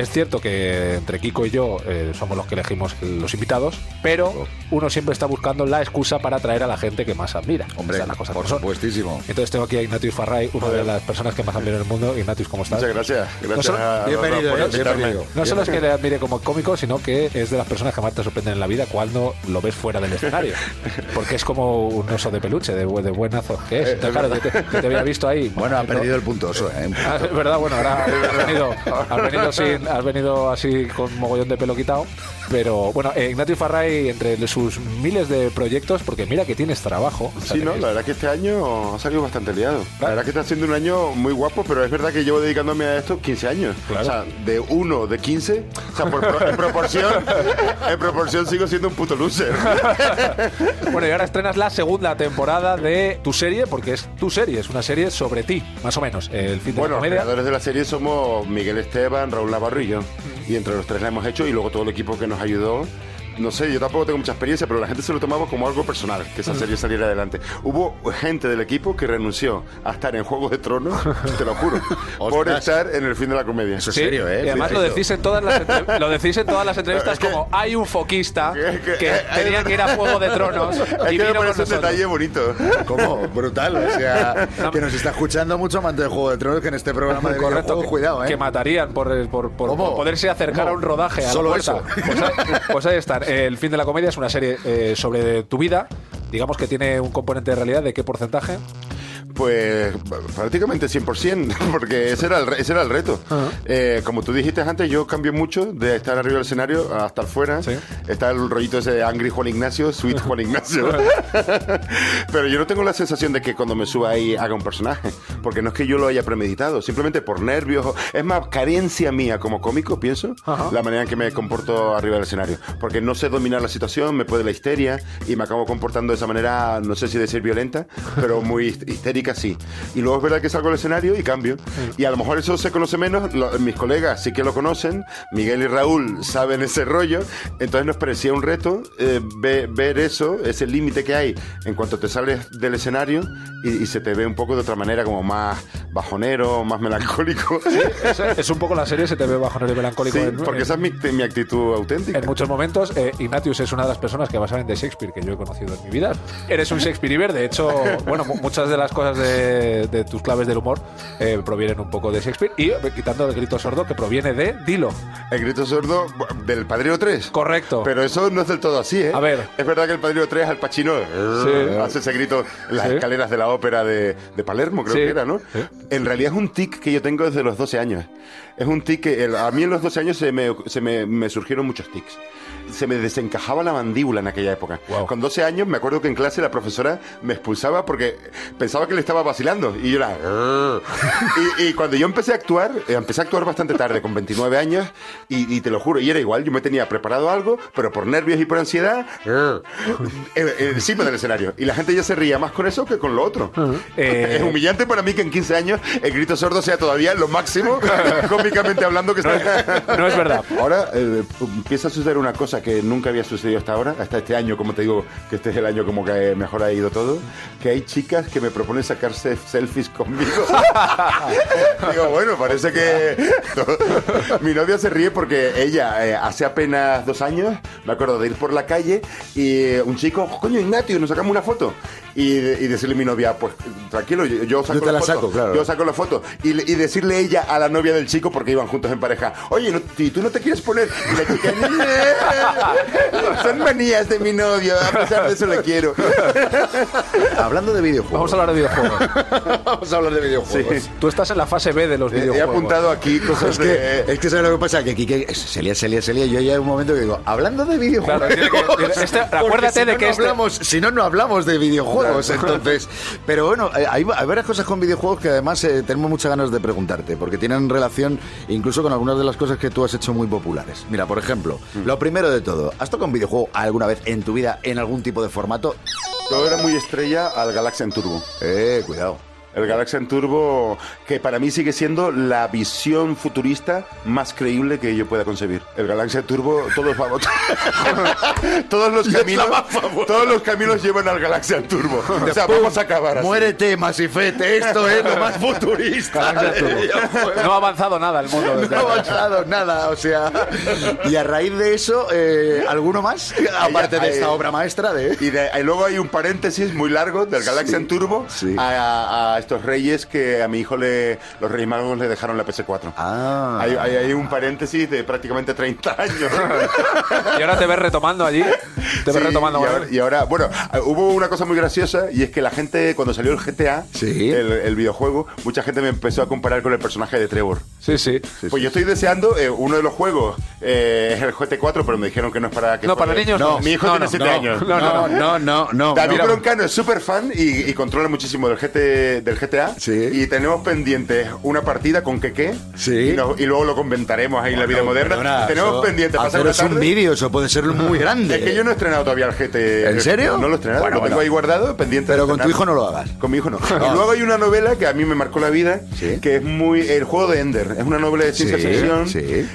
es cierto que entre Kiko y yo eh, somos los que elegimos los invitados, pero uno siempre está buscando la excusa para atraer a la gente que más admira. Hombre, Esa es la cosa por supuestísimo. Entonces tengo aquí a Ignatius Farray, una de las personas que más admiro en el mundo. Ignatius, ¿cómo estás? Muchas gracias. Gracias. solo- a- Bienvenido, eh, bienvenido. No solo es que le admire como cómico, sino que es de las personas que más te sorprenden en la vida cuando lo ves fuera del escenario. Porque es como un oso de peluche, de, de buenazo que es. Entonces, claro, yo te, había visto ahí. Bueno, ha ¿no? perdido el punto oso, ¿eh? Ah, es verdad, bueno, ahora has venido, has venido, sin, has venido así con mogollón de pelo quitado. Pero bueno, eh, Ignatius Farray, entre sus miles de proyectos, porque mira que tienes trabajo. o sea, Sí, no, la verdad que este año ha salido bastante liado. La verdad que está siendo un año muy guapo, pero es verdad que llevo dedicándome a esto 15 años. Claro. O sea, de uno, de 15, o sea, por en proporción, en proporción sigo siendo un puto loser. Bueno, y ahora estrenas la segunda temporada de tu serie, porque es tu serie, es una serie sobre ti, más o menos. El fin de Bueno, la los creadores de la serie somos Miguel Esteban, Raúl Navarro y yo. Y entre los tres la hemos hecho y luego todo el equipo que nos ayudó. No sé, yo tampoco tengo mucha experiencia, pero la gente se lo tomaba como algo personal, que esa serie saliera adelante. Hubo gente del equipo que renunció a estar en Juego de Tronos, te lo juro, por estar en el fin de la comedia. Eso es Sí, serio, ¿eh? Y además lo decís en todas las entre- lo decís en todas las entrevistas Es que- como hay un foquista Es que- que eh, tenía que ir a Juego de Tronos Es y que vino con un detalle bonito. ¿Cómo? Brutal. O sea, que nos está escuchando mucho amante de Juego de Tronos que en este programa de Correcto, que, cuidado, ¿eh? que matarían por, por, por- por poderse acercar ¿Cómo? a un rodaje a Solo la puerta. eso. Pues ahí, pues ahí están. El fin de la comedia es una serie eh, sobre tu vida. Digamos que tiene un componente de realidad. ¿De qué porcentaje? Pues prácticamente 100%, porque ese era el, ese era el reto. Eh, como tú dijiste antes, yo cambio mucho de estar arriba del escenario a estar fuera. Sí. Está el rollito ese de Angry Juan Ignacio, Sweet Juan Ignacio. Pero yo no tengo la sensación de que cuando me suba ahí haga un personaje, porque no es que yo lo haya premeditado, simplemente por nervios. Es más, carencia mía como cómico, pienso, Ajá. la manera en que me comporto arriba del escenario. Porque no sé dominar la situación, me puede la histeria y me acabo comportando de esa manera, no sé si decir violenta, pero muy hist- histérica sí. Y luego es verdad que salgo al escenario y cambio. Y a lo mejor eso se conoce menos, lo- mis colegas sí que lo conocen, Miguel y Raúl saben ese rollo, entonces nos parecía un reto eh, ve- ver eso, ese límite que hay en cuanto te sales del escenario y, y se te ve un poco de otra manera, como más bajonero, más melancólico. Es, es un poco la serie, se te ve bajonero y melancólico. Sí, en- porque en- esa es mi, mi actitud auténtica. En muchos momentos, eh, Ignatius es una de las personas que más saben de Shakespeare que yo he conocido en mi vida. Eres un Shakespeare de hecho, bueno, mu- muchas de las cosas de, de tus claves del humor eh, provienen un poco de Shakespeare y eh, quitando el grito sordo que proviene de Dilo. El grito sordo del Padrino 3. Correcto. Pero eso no es del todo así, ¿eh? A ver. Es verdad que el Padrino 3 al Pacino hace ese grito en las Sí. escaleras de la ópera de, de Palermo, creo Sí. que era, ¿no? En realidad es un tic que yo tengo desde los 12 años. Es un tic que el- a mí en los 12 años se me, se me, me surgieron muchos tics. Se me desencajaba la mandíbula en aquella época. Wow. Con 12 años me acuerdo que en clase la profesora me expulsaba porque pensaba que le estaba vacilando. Y yo era... y, y cuando yo empecé a actuar, eh, empecé a actuar bastante tarde, con 29 años, y, y te lo juro, y era igual, yo me tenía preparado algo, pero por nervios y por ansiedad, eh, eh, encima del escenario. Y la gente ya se ría más con eso que con lo otro. Eh, Es humillante para mí que en 15 años el grito sordo sea todavía lo máximo, cómicamente hablando, que está... no es verdad. Ahora eh, empieza a suceder una cosa que nunca había sucedido hasta ahora, hasta este año, como te digo, que este es el año como que mejor ha ido todo, que hay chicas que me proponen sacarse selfies conmigo. digo, bueno, parece que... Mi novia se ríe porque ella, eh, hace apenas dos años, me acuerdo de ir por la calle y un chico, coño, Ignatio, nos sacamos una foto. Y, y decirle a mi novia, pues tranquilo, yo, yo saco Yo te la foto. saco, claro. Yo saco la foto. Y, y decirle ella a la novia del chico, porque iban juntos en pareja, oye, no, ¿y tú no te quieres poner? Y la chica, "No, son manías de mi novio, a pesar de eso le quiero. Hablando de videojuegos. Vamos a hablar de videojuegos. Vamos a hablar de videojuegos. Sí. Tú estás en la fase B de los He videojuegos. apuntado aquí cosas Es que, de... es que ¿sabes lo que pasa? Que Quique se lía, se lía, se lía. Yo ya hay un momento que digo, hablando de videojuegos. Claro, que- este- acuérdate si de no, que no este- hablamos, si no, no hablamos de videojuegos. Entonces, pero bueno, eh, hay, hay varias cosas con videojuegos que además eh, tenemos muchas ganas de preguntarte, porque tienen relación incluso con algunas de las cosas que tú has hecho muy populares. Mira, por ejemplo, lo primero de todo, ¿has tocado un videojuego alguna vez en tu vida en algún tipo de formato? Yo era muy estrella al Galaxian Turbo. Eh, cuidado. El Galaxian Turbo, que para mí sigue siendo la visión futurista más creíble que yo pueda concebir. El Galaxian Turbo, todos vamos. todos los caminos, todos los caminos llevan al Galaxian Turbo. O sea, vamos a acabar así. Muérete, Masifete, esto es lo más futurista. No ha avanzado nada el mundo. No ha avanzado nada, o sea. Y a raíz de eso, eh, ¿alguno más? Aparte de esta eh, obra maestra de. Y, de- y luego hay un paréntesis muy largo del Galaxian Turbo sí. A, a estos reyes que a mi hijo le, los Reyes Magos le dejaron la PS4. Ah. Hay, hay, hay un paréntesis de prácticamente 30 años. Y ahora te ves retomando allí. Te ves Sí, retomando. y ahora, y ahora, bueno, hubo una cosa muy graciosa y es que la gente, cuando salió el GTA, Sí. el, el videojuego, mucha gente me empezó a comparar con el personaje de Trevor. Sí, sí. Pues yo estoy deseando, eh, uno de los juegos eh, es el GT4, pero me dijeron que no es para que No, para niños no. Mi hijo No, tiene no, 7 no. años. No, No, no, no, no. David no. Broncano es súper fan y, y controla muchísimo del, GT, del GTA. Sí. Y tenemos pendientes una partida con Keke. Sí. Y, nos- y luego lo comentaremos ahí en la vida moderna. Perdona, tenemos eso- pendiente pasar una Haceros un tarde. vídeo, eso puede ser muy grande. Es que yo no he estrenado todavía el GT. ¿En serio? No lo he estrenado. Bueno, lo tengo bueno. ahí guardado, pendiente. Pero de con tu hijo no lo hagas. Con mi hijo no. Y luego hay una novela que a mí me marcó la vida, Sí. que es muy el juego de Ender. Es una novela de ciencia Sí, ficción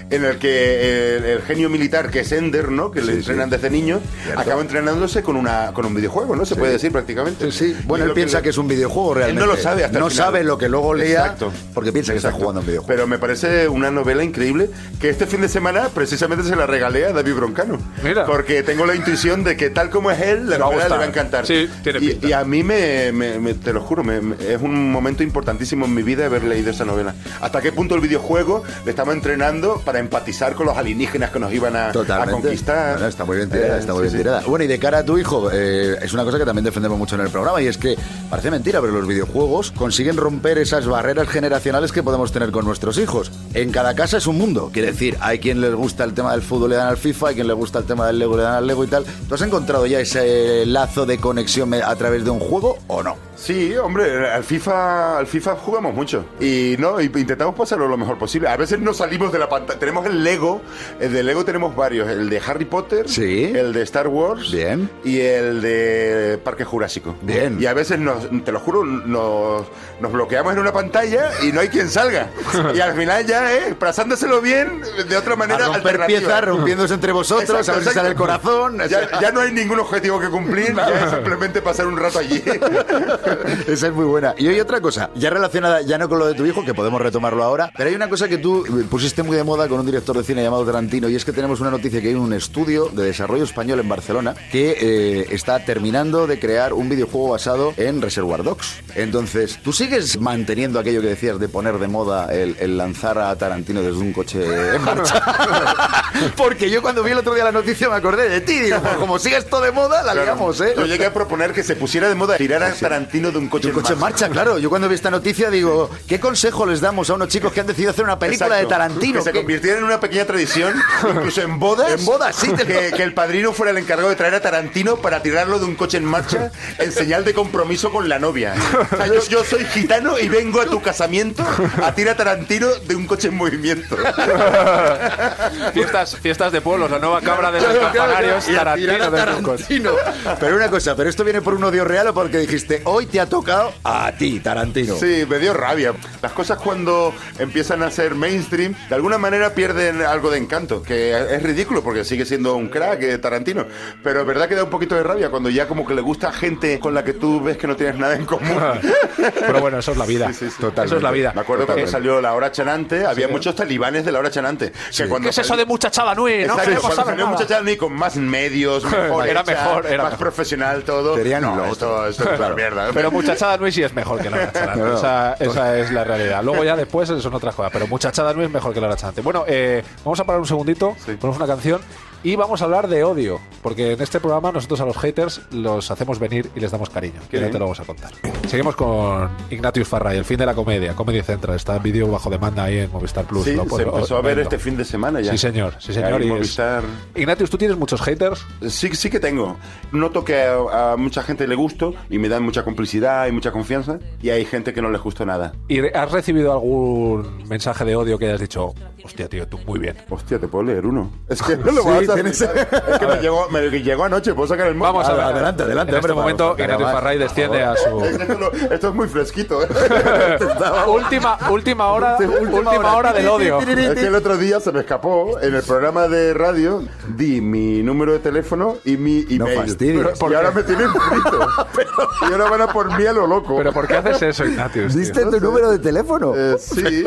en el que el, el genio militar que es Ender, ¿no? Que le entrenan desde niño, Cierto. acaba entrenándose con una con un videojuego, ¿no? Se puede decir prácticamente. Sí, bueno, él piensa que es un videojuego realmente. Él no lo sabe hasta el No final. sabe lo que luego lea Exacto. porque piensa que está jugando un videojuego. Pero me parece una novela increíble que este fin de semana precisamente se la regalé a David Broncano. Mira. Porque tengo la intuición de que tal como es él, la Le va a novela le gustar. va a encantar. Sí, tiene y, pinta. y a mí me, me- me- te lo juro, me- me- es un momento importantísimo en mi vida haber leído esa novela. Hasta qué punto el videojuego le estaba entrenando para empatizar con los alienígenas que nos iban a, a Totalmente. conquistar. Bueno, está muy bien tirada, Eh, está muy sí, bien sí. tirada. Bueno, y de cara a tu hijo, eh, es una cosa que también defendemos mucho en el programa y es que parece mentira, pero los videojuegos consiguen romper esas barreras generacionales que podemos tener con nuestros hijos. En cada casa es un mundo. Quiere decir, hay quien les gusta el tema del fútbol le dan al FIFA, hay quien le gusta el tema del Lego le dan al Lego y tal. ¿Tú has encontrado ya ese lazo de conexión a través de un juego o no? Sí, hombre, al FIFA, al FIFA jugamos mucho. Y no, intentamos pasarlo lo mejor posible. A veces no salimos de la pantalla. Tenemos el Lego, el de Lego tenemos varios. El de Harry Potter, Sí. el de Star Wars Bien. y el de Parque Jurásico. Bien. Y a veces, nos, te lo juro, nos, nos bloqueamos en una pantalla y no hay quien salga. y al final ya, ¿eh? Pasándoselo bien, de otra manera A romper piezas, rompiéndose entre vosotros, Exacto, a ver si sale el corazón. Ya, ya no hay ningún objetivo que cumplir, ya es simplemente pasar un rato allí. Esa es muy buena. Y hay otra cosa, ya relacionada ya no con lo de tu hijo, que podemos retomarlo ahora, pero hay una cosa que tú pusiste muy de moda con un director de cine llamado Tarantino, y es que tenemos una noticia que hay un estudio de desarrollo español en Barcelona que eh, está terminando de crear un videojuego basado en Reservoir Dogs. Entonces, ¿tú sigues manteniendo aquello que decías de poner de moda el, el lanzar a Tarantino desde un coche en marcha? Porque yo cuando vi el otro día la noticia me acordé de ti, digo, pues como sigue esto de moda, la liamos, ¿eh? Yo llegué a proponer que se pusiera de moda tirar a Tarantino de un coche, Un coche en marcha, claro. Yo cuando vi esta noticia digo, ¿qué consejo les damos a unos chicos que han decidido hacer una película Exacto. de Tarantino? Que se ¿Qué- convirtiera en una pequeña tradición, incluso en bodas. En bodas, sí, te- Que, que el padrino fuera el encargado de traer a Tarantino para tirarlo de un coche en marcha en señal de compromiso con la novia. O sea, yo, yo soy gitano y vengo a tu casamiento a tirar a Tarantino de un coche en movimiento. Fiestas, fiestas de pueblos, la nueva cabra de los campanarios, Tarantino de. Tarantino. Pero una cosa, ¿pero esto viene por un odio real o porque dijiste, hoy te ha tocado a ti, Tarantino? Sí, me dio rabia. Las cosas cuando empiezan a ser mainstream, de alguna manera pierden algo de encanto, que es ridículo porque sigue siendo un crack eh, Tarantino. Pero es verdad que da un poquito de rabia cuando ya como que le gusta a gente con la que tú ves que no tienes nada en común. Pero bueno, eso es la vida. Sí, sí, sí. Eso es la vida. Me acuerdo cuando Totalmente. salió La Hora Chanante, había muchos talibanes de La Hora Chanante. Que cuando ¿Qué es eso de muchachada nui? No Exacto, cuando salió nada. Muchacha Chanante con más medios, mejor Era hecha, mejor, era más mejor. profesional todo. Querían no, esto, esto es una mierda. Pero muchachada Nui sí es mejor que la. No, no. Esa, esa es la realidad. Luego ya después son otras cosas. Pero muchachada Nui es mejor que la hora chanante. Bueno, eh, vamos a parar un segundito, Sí. ponemos una canción y vamos a hablar de odio. Porque en este programa nosotros a los haters los hacemos venir y les damos cariño. Que ya te lo vamos a contar. Seguimos con Ignatius Farray, el fin de la comedia, Comedy Central. Está en vídeo bajo demanda ahí en Movistar Plus. Sí, se empezó a ver verlo. este fin de semana ya. Sí, señor. Sí, señor. Y es- Movistar. Ignatius, ¿tú tienes muchos haters? Sí, sí que tengo. Noto que a, a mucha gente le gusto y me dan mucha complicidad y mucha confianza. Y hay gente que no les gustó nada. ¿Y has recibido algún mensaje de odio que hayas dicho, hostia, tío, tú muy bien? Hostia, te puedo leer uno. Es que no lo vas Sí, las mitades. Es que me llegó, me llegó anoche, puedo sacar el móvil. Vamos a ver. Adelante, adelante, En este momento, más. Farray desciende a su. Esto, es muy fresquito. ¿eh? última, última hora, última hora del odio. Es que el otro día se me escapó en el programa de radio, di mi número de teléfono y mi email. fastidies. y ahora me tienen frito. y ahora van a por mí a lo loco. Pero ¿por qué haces eso, Ignatius? tío? ¿Diste tu número de teléfono? Eh, sí.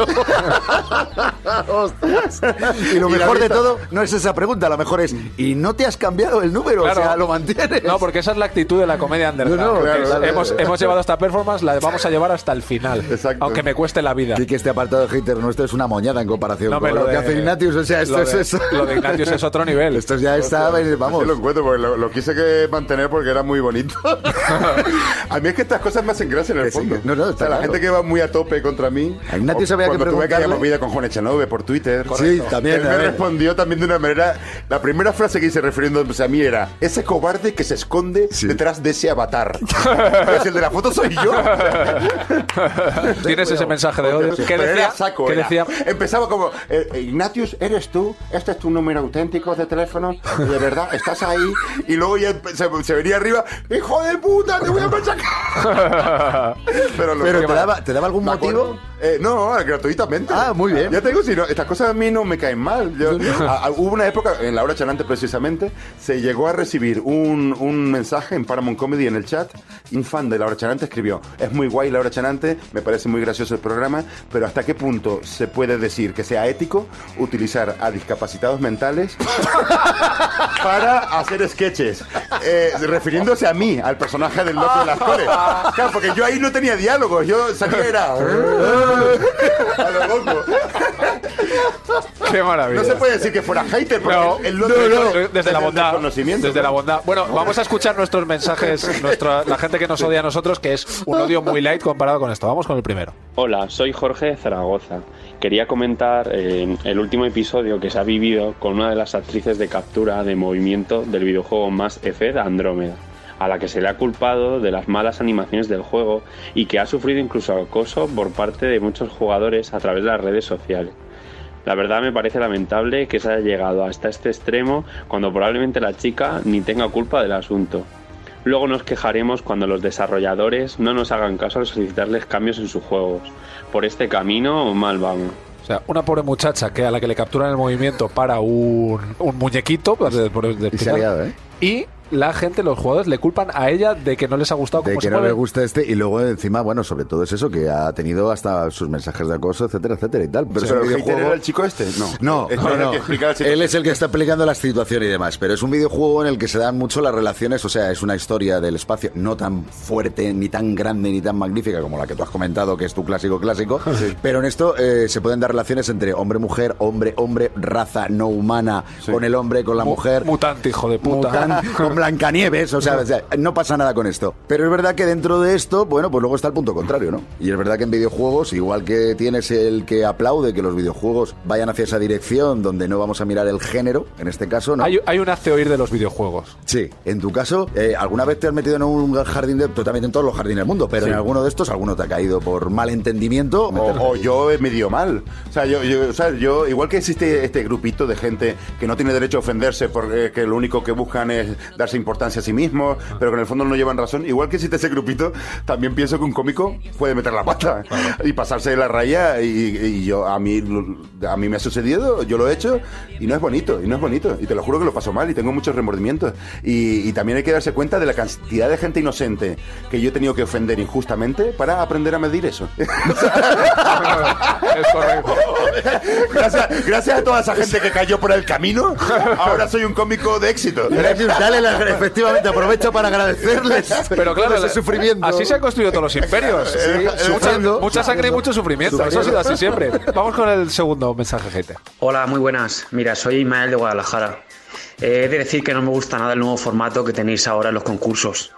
Y lo Y la mejor de todo no es esa pregunta, lo mejor es ¿y no te has cambiado el número? Claro. O sea, lo mantienes. No, porque esa es la actitud de la comedia underground. No, no, que claro, claro. hemos, hemos llevado esta performance, la vamos a llevar hasta el final. Exacto. Aunque me cueste la vida. Sí que este apartado de hater nuestro es una moñada en comparación No, con lo, que de- hace Ignatius. O sea, esto lo es de- eso. Lo de Ignatius es otro nivel. Esto ya está, vamos. Así lo encuentro porque lo, lo quise que mantener porque era muy bonito. a mí es que estas cosas me hacen gracia en el Que sí, fondo. que- no, no, O sea, la gente que va muy a tope contra mí. A Ignatius había que cuando tuve preguntarle- movida con Juan Echanove por Twitter. Sí, también, Él me ver. respondió también de una manera. La primera frase que hice refiriéndose a mí era: Ese cobarde que se esconde Sí. detrás de ese avatar. pues el de la foto soy yo. Tienes ese mensaje de odio. ¿Qué Pero decía? era saco, ¿Qué era. decía? Empezaba como, eh, Ignatius, ¿eres tú? ¿Este es tu número auténtico de teléfono? ¿De verdad? ¿Estás ahí? Y luego ya se, se venía arriba, ¡hijo de puta, te voy a machacar! Pero, lo- Pero ¿qué te daba, ¿te daba algún ¿Me motivo? Eh, no, gratuitamente. Ah, muy bien. Ya te digo, si no, estas cosas a mí no me caen mal. Yo- a- a- hubo una época, en la chanante precisamente, se llegó a recibir un, un mensaje en Paramount Comedy en el chat. Un fan de la hora chanante escribió: Es muy guay la hora chanante, me parece muy gracioso el programa, pero ¿hasta qué punto se puede decir que sea ético utilizar a discapacitados mentales para hacer sketches? Eh, refiriéndose a mí, al personaje del loco de las. Claro, porque yo ahí no tenía diálogos, yo salía era. a lo loco. Qué maravilla. No se puede decir que fuera hater, porque No, el, el no, no, desde la bondad. conocimiento. Desde la bondad. Bueno, vamos a escuchar nuestros mensajes, nuestra, la gente que nos odia a nosotros, que es un odio muy light comparado con esto. Vamos con el primero. Hola, soy Jorge de Zaragoza. Quería comentar eh, el último episodio que se ha vivido con una de las actrices de captura de movimiento del videojuego Mass Effect Andrómeda, a la que se le ha culpado de las malas animaciones del juego y que ha sufrido incluso acoso por parte de muchos jugadores a través de las redes sociales. La verdad me parece lamentable que se haya llegado hasta este extremo cuando probablemente la chica ni tenga culpa del asunto. Luego nos quejaremos cuando los desarrolladores no nos hagan caso al solicitarles cambios en sus juegos. Por este camino mal vamos. O sea, una pobre muchacha que a la que le capturan el movimiento para un, un muñequito. de- Y se ha liado, ¿eh? Y la gente, los jugadores, le culpan a ella de que no les ha gustado De cómo que se no mueve. le gusta este y luego encima, bueno, sobre todo es eso, que ha tenido hasta sus mensajes de acoso, etcétera, etcétera y tal. Pero, es un el hater videojuego... era el chico este, no. No, Es no, el que. Él es el que está explicando la situación y demás, pero es un videojuego en el que se dan mucho las relaciones, o sea, es una historia del espacio no tan fuerte, ni tan grande, ni tan magnífica como la que tú has comentado, que es tu clásico clásico, pero en esto eh, se pueden dar relaciones entre hombre-mujer, hombre-hombre, raza no humana, con el hombre, con la Mu- mujer. Mutante, hijo de puta. Mutan- con Blancanieves, o sea, o sea, no pasa nada con esto. Pero es verdad que dentro de esto, bueno, pues luego está el punto contrario, ¿no? Y es verdad que en videojuegos, igual que tienes el que aplaude que los videojuegos vayan hacia esa dirección donde no vamos a mirar el género, en este caso, ¿no? Hay, hay un hace oír de los videojuegos. Sí, en tu caso, eh, ¿alguna vez te has metido en un jardín de... Totalmente en todos los jardines del mundo, pero en alguno de estos, alguno te ha caído por malentendimiento. O, o yo me dio mal. O sea, yo, yo, o sea, yo, igual que existe este grupito de gente que no tiene derecho a ofenderse porque que lo único que buscan es darse importancia a sí mismos, pero que en el fondo no llevan razón, igual que existe ese grupito, también pienso que un cómico puede meter la pata y pasarse de la raya y, y yo a mí a mí me ha sucedido, yo lo he hecho y no es bonito, y no es bonito, y te lo juro que lo paso mal y tengo muchos remordimientos y, y también hay que darse cuenta de la cantidad de gente inocente que yo he tenido que ofender injustamente para aprender a medir eso. es correcto. Gracias, gracias a toda esa gente que cayó por el camino, ahora soy un cómico de éxito. Gracias, dale la- efectivamente, aprovecho para agradecerles. Pero claro, ese sufrimiento. así se han construido todos los imperios. Sí, mucha, mucha sangre y mucho sufrimiento. Eso ha sido así siempre. Vamos con el segundo mensaje, hater. Hola, muy buenas. Mira, soy Ismael de Guadalajara. Eh, He de decir que no me gusta nada el nuevo formato que tenéis ahora en los concursos.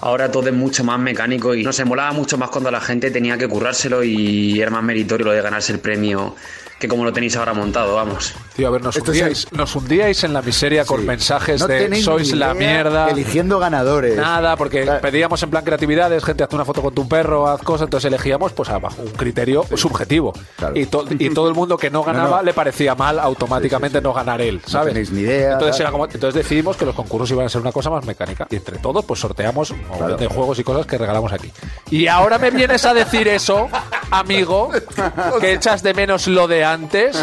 Ahora todo es mucho más mecánico y no se molaba mucho más cuando la gente tenía que currárselo y era más meritorio lo de ganarse el premio que como lo tenéis ahora montado, vamos. Tío, a ver, nos hundíais, nos hundíais en la miseria con mensajes No de sois la mierda. Eligiendo ganadores. Nada, porque Claro. pedíamos en plan creatividades, gente, haz una foto con tu perro, haz cosas, entonces elegíamos pues un criterio subjetivo. Claro. Y, to- y todo el mundo que no ganaba no. le parecía mal automáticamente no ganar él, ¿sabes? tenéis ni idea, Entonces, tal. era como- entonces decidimos que los concursos iban a ser una cosa más mecánica. Y entre todos, pues sorteamos de juegos y cosas que regalamos aquí. Y ahora me vienes a decir eso, amigo, que echas de menos lo de antes.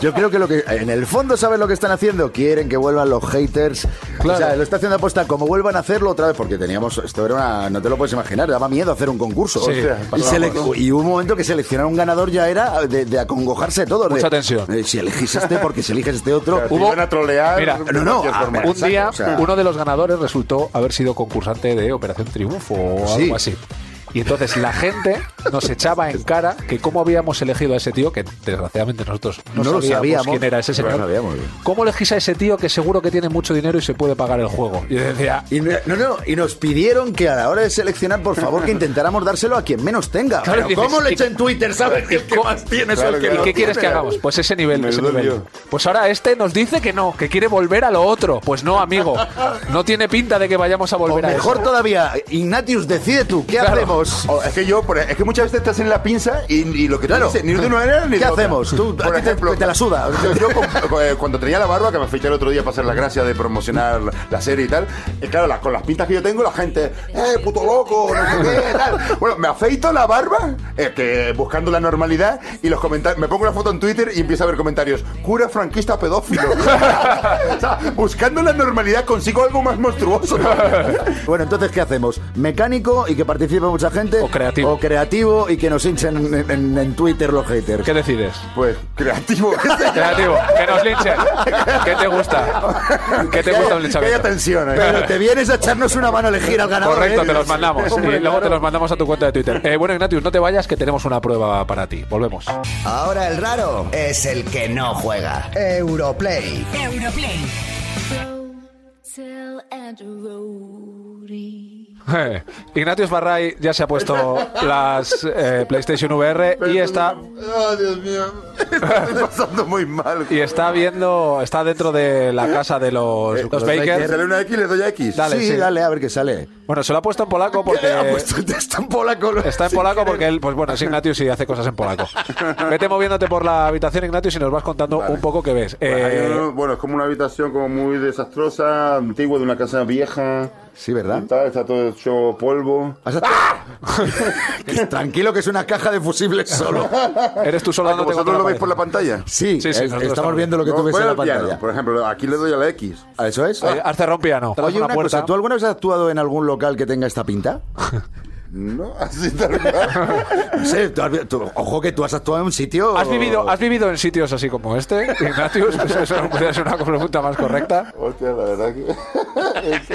Yo creo que lo que en el fondo sabes lo que están haciendo, quieren que vuelvan los haters. Claro. O sea, lo está haciendo aposta como vuelvan a hacerlo otra vez porque teníamos esto era una no te lo puedes imaginar, daba miedo hacer un concurso. Sí, Hostia. y, hubo un momento que seleccionar un ganador ya era de, de acongojarse todos. Mucha de, tensión. eh, si elegís este porque si eliges este otro. Hubo- a trolear. Mira, no, no, a Un día, o sea- uno de los ganadores resultó haber sido concursante de Operación Triunfo o Sí. algo así. Y entonces la gente nos echaba en cara que cómo habíamos elegido a ese tío, que desgraciadamente nosotros no, No sabíamos, sabíamos. quién era ese No señor. sabíamos. ¿Cómo elegís a ese tío que seguro que tiene mucho dinero y se puede pagar el juego? Y decía, Y no, no, no, y nos pidieron que a la hora de seleccionar, por favor, que intentáramos dárselo a quien menos tenga. Claro, Pero dices, ¿Cómo le ¿y- echa en Twitter? ¿Sabes? Que el que más tiene es Claro, el que ¿y no qué quieres que hagamos? Pues ese nivel, ese nivel. Pues ahora este nos dice que no, que quiere volver a lo otro. Pues no, amigo. No tiene pinta de que vayamos a O volver a mejor eso. todavía, Ignatius, decide tú, ¿qué Claro. hacemos? O, es que yo, por- es que muchas veces estás en la pinza y, y lo que Claro. dices, ni de una manera ni de ¿Qué otra. hacemos? Tú, a por ti te- te la suda. Yo, yo con- eh, cuando tenía la barba, que me afeité el otro día para hacer la gracia de promocionar la, serie y tal, eh, claro, la- con las pintas que yo tengo, la gente, ¡eh, puto loco! No sé qué, tal. Bueno, me afeito la barba, eh, que buscando la normalidad, y los comentarios, me pongo una foto en Twitter y empiezo a ver comentarios, cura franquista pedófilo. o sea, buscando la normalidad consigo algo más monstruoso. Bueno, entonces, ¿qué hacemos? ¿Mecánico y que participe mucha gente? O creativo. ¿O creativo y que nos hinchen en, en- en Twitter los haters? ¿Qué decides? Pues, creativo. Creativo, que nos linchen. ¿Qué te gusta? ¿Qué te Que gusta haya- un que haya linchamiento? tensión ahí. Pero te vienes a echarnos una mano a elegir al ganador. Correcto, ¿eh? te los mandamos. Hombre, y luego te los mandamos a tu cuenta de Twitter. Eh, bueno, Ignatius, no te vayas, que tenemos una prueba para ti. Volvemos. Ahora el raro es el que no juega. Europlay. Europlay. Hotel and. Eh, Ignatius Barray ya se ha puesto las eh, PlayStation VR y está Oh, Dios mío. Estoy pasando muy mal. y está viendo, está dentro de la casa de los, Eh, los los Baker. Baker. ¿Sale una X? ¿Le doy a X? Dale, sí, sí. dale, a ver qué sale. Bueno, se lo ha puesto en polaco porque Ha puesto el texto en polaco. lo- está en sin polaco querer. porque él, pues bueno, es Ignatius y hace cosas en polaco. Vete moviéndote por la habitación, Ignatius, y nos vas contando un poco qué ves. Pues hay Eh, uno- bueno, es como una habitación como muy desastrosa, antigua, de una casa vieja. Sí, ¿verdad? Y tal, está todo hecho polvo. Has- Tranquilo que es una caja de fusibles solo. eres tú solo Ah, ¿Vosotros lo veis por la pantalla? Sí, Sí, sí, eh, estamos estamos viendo lo que No, tú ves en la al piano, pantalla. Por ejemplo, aquí le doy a la X. ¿A ¿Eso es? Eh, Haz cerrón piano. Te das Oye, una cosa, ¿tú alguna vez has actuado en algún local que tenga esta pinta? No, así tal cual. No sé, tú has tú- ojo que tú has actuado en un sitio... ¿Has vivido, ¿Has vivido en sitios así como este, Ignatius? Eso, eso no puede ser una pregunta más correcta. Hostia, la verdad que. esto,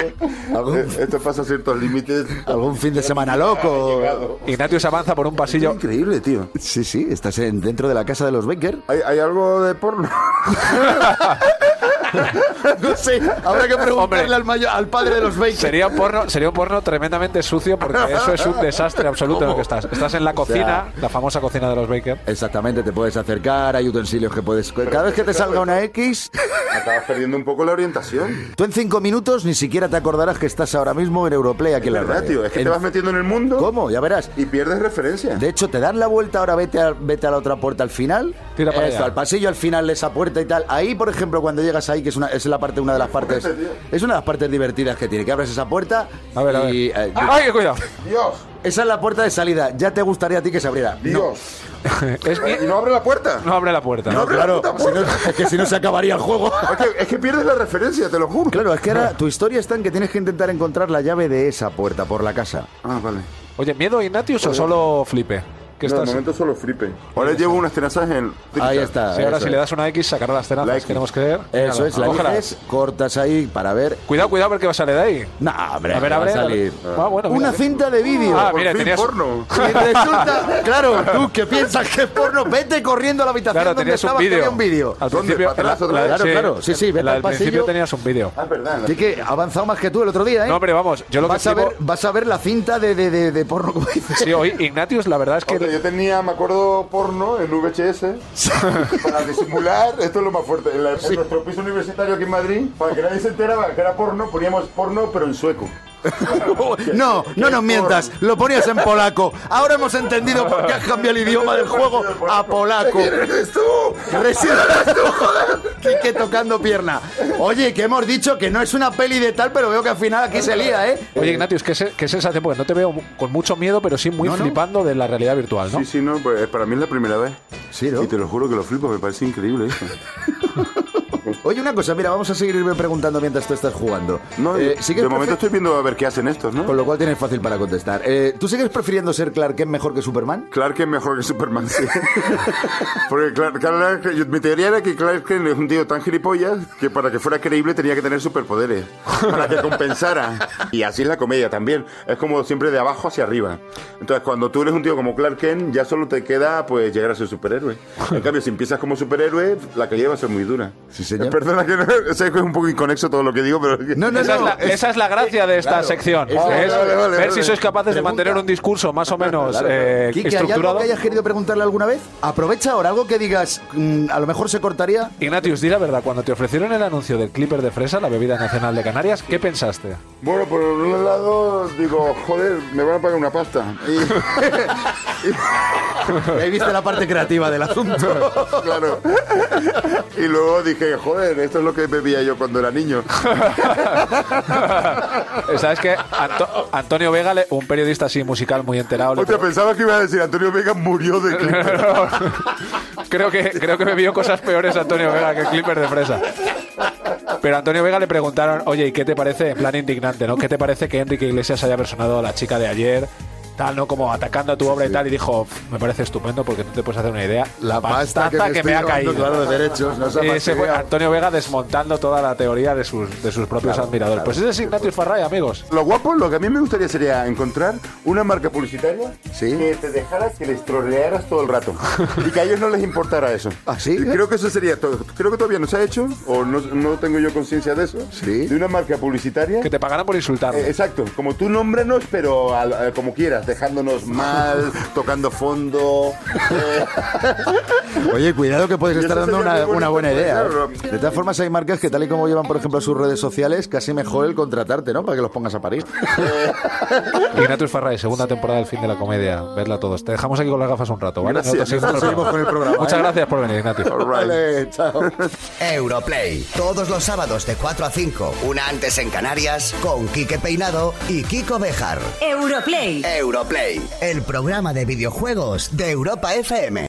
¿Algún, eh, esto pasa ciertos límites. algún fin de semana loco? Ignatius avanza por un pasillo. Increíble, tío. Sí, sí, estás en- dentro de la casa de los Baker. ¿Hay, hay algo de porno? No sé, habrá que preguntarle al, mayo- al padre de los Baker. Sería un porno, sería un porno tremendamente sucio porque eso es un desastre absoluto en lo que estás. Estás en la cocina, la famosa cocina de los Baker. Exactamente, te puedes acercar, hay utensilios que puedes... Cada vez que te salga una X, Acabas perdiendo un poco la orientación. tú en cinco minutos ni siquiera te acordarás que estás ahora mismo en Europlay aquí en la ¿Verdad, radio. tío? Es que En- te vas metiendo en el mundo ¿Cómo? Ya verás. y pierdes referencia. De hecho, te das la vuelta, ahora vete a, vete a la otra puerta al final. Tira para Esto, allá. al pasillo, al final de esa puerta y tal. Ahí, por ejemplo, cuando llegas ahí, que es una, es la parte, una de las partes. Es una de las partes divertidas que tiene, que abres esa puerta. A ver, a ver. y, eh, ¡Ay, cuidado! Dios, esa es la puerta de salida. Ya te gustaría a ti que se abriera. No, Dios. Es mi- ¿Y no abre la puerta? No abre la puerta. no, abre la claro. si no- es que si no se acabaría el juego. Es que, es que pierdes la referencia, te lo juro. Claro, es que ahora tu historia está en que tienes que intentar encontrar la llave de esa puerta por la casa. Ah, vale. Oye, ¿miedo Ignatius o solo flipe? ¿Qué No, de estás? momento solo flipe. Ahora llevo unas tenazas en... Ahí está. Sí, ahora si le das una X sacará las tenazas, La X. queremos creer. Eso es, la eliges, cortas ahí para ver. Cuidado, cuidado, porque va a salir de ahí. No, hombre, A ver, va abre. salir. Ah, bueno, mira. Una cinta de vídeo. Ah, mira, tenías, porno. Y resulta, claro, tú que piensas que es porno, vete corriendo a la habitación claro, donde tenías un estabas que había un vídeo. Al. Claro, claro, sí, sí, vete la al del principio tenías un vídeo. Ah, verdad. Así que ha avanzado más que tú el otro día, ¿eh? No, hombre, vamos, yo lo que vas, a ver, vas a ver la cinta de, de, de, de porno, como dices. Sí, hoy Ignatius, la verdad es que. Yo tenía, me acuerdo, porno en VHS para disimular, esto es lo más fuerte, en, la- en nuestro piso universitario aquí en Madrid, para que nadie se enteraba que era porno, poníamos porno pero en sueco. No, no nos mientas, lo ponías en polaco. Ahora hemos entendido por qué has cambiado el idioma del juego a polaco. ¡Eres tú! Recién eres tú, joder. Quique tocando pierna. Oye, que hemos dicho que no es una peli de tal, pero veo que al final aquí se lía, ¿eh? Oye, Ignatius, ¿qué, se- qué sensación? Porque no te veo con mucho miedo, pero sí muy No, no. flipando de la realidad virtual, ¿no? Sí, sí, no, pues para mí es la primera vez. Sí, ¿no? Y te lo juro que lo flipo, me parece increíble eso. Oye, una cosa, mira, vamos a seguirme preguntando mientras tú estás jugando. No, Eh, de ¿sigues momento estoy viendo a ver qué hacen estos, ¿no? Con lo cual tienes fácil para contestar. Eh, ¿Tú sigues prefiriendo ser Clark Kent mejor que Superman? Clark Kent mejor que Superman, sí. Porque Clark, Clark Kent- yo- mi teoría era que Clark Kent es un tío tan gilipollas que para que fuera creíble tenía que tener superpoderes. Para que compensara. Y así es la comedia también. Es como siempre de abajo hacia arriba. Entonces, cuando tú eres un tío como Clark Kent, ya solo te queda pues llegar a ser superhéroe. En cambio, si empiezas como superhéroe, la caída va a ser muy dura. Sí, señor. Perdona que no, sé que es un poco inconexo todo lo que digo, pero... No, no, Esa, no. es la, esa es la gracia de esta claro, sección. es- es vale, vale, vale, ver vale. si sois capaces de mantener un discurso más o menos Claro. eh, Quique, ¿hay algo estructurado. que hayas querido preguntarle alguna vez? Aprovecha ahora algo que digas, mm, a lo mejor se cortaría. Ignatius, di la verdad, cuando te ofrecieron el anuncio del Clipper de fresa, la bebida nacional de Canarias, ¿qué pensaste? Bueno, por un lado digo, joder, me van a pagar una pasta. Y, Ahí viste la parte creativa del asunto. claro. Y luego dije, joder, esto es lo que bebía yo cuando era niño. ¿Sabes que Antonio Vega, le- un periodista así musical muy enterado, le Hostia, pensaba que iba a decir, Antonio Vega murió de Clipper. creo que creo que me vio cosas peores Antonio Vega que Clipper de fresa. Pero a Antonio Vega le preguntaron, oye, ¿y qué te parece? En plan indignante, ¿no? ¿Qué te parece que Enrique Iglesias haya personado a la chica de ayer? Tal, ¿no? Como atacando a tu obra y tal. Y dijo, me parece estupendo porque no te puedes hacer una idea. La pasta que, me, ha caído. Claro, de derechos. Ese fue. Antonio Vega desmontando toda la teoría de sus, de sus propios admiradores. Pues ese es Ignatius Farray, amigos. Lo guapo, lo que a mí me gustaría sería encontrar una marca publicitaria Sí. que te dejara que les trolearas todo el rato y que a ellos no les importara eso. ¿Ah, sí? Creo que eso sería todo. Creo que todavía no se ha hecho o no, no tengo yo conciencia de eso. Sí. De una marca publicitaria. Que te pagaran por insultarme. Eh, exacto, como tú nómbranos, pero al- eh, como quieras, dejándonos mal, tocando fondo. eh, Oye, cuidado que puedes Y estar dando una, una buena idea. ¿eh? De todas formas, hay marcas que tal y como llevan, por ejemplo, sus redes sociales, casi mejor el contratarte, ¿no? Para que los pongas a parir. Ignatius Farray, segunda temporada del fin de la comedia. Vedla todos. Te dejamos aquí con las gafas un rato, ¿vale? Gracias. Nosotros seguimos Seguimos con el programa. Muchas ¿eh? gracias por venir, Ignatius. right. Vale, chao. Europlay, todos los sábados de 4 a 5, una antes en Canarias, con Quique Peinado y Kiko Bejar. Europlay. Europlay, el programa de videojuegos de Europa FM.